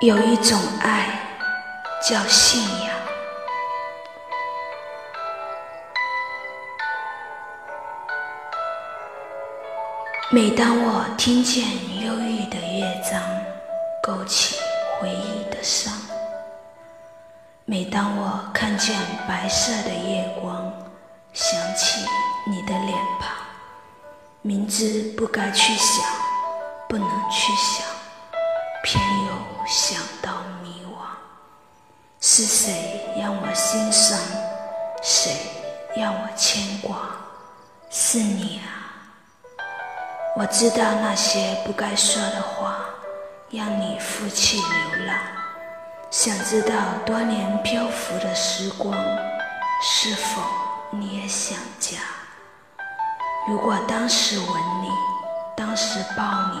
有一种爱叫信仰。每当我听见忧郁的乐章，勾起回忆的伤；每当我看见白色的夜光，想起你的脸庞，明知不该去想，不能去想。偏又想到迷惘，是谁让我心伤？谁让我牵挂？是你啊！我知道那些不该说的话，让你负气流浪。想知道多年漂浮的时光，是否你也想家？如果当时吻你，当时抱你。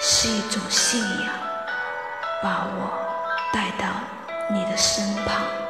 是一种信仰，把我带到你的身旁。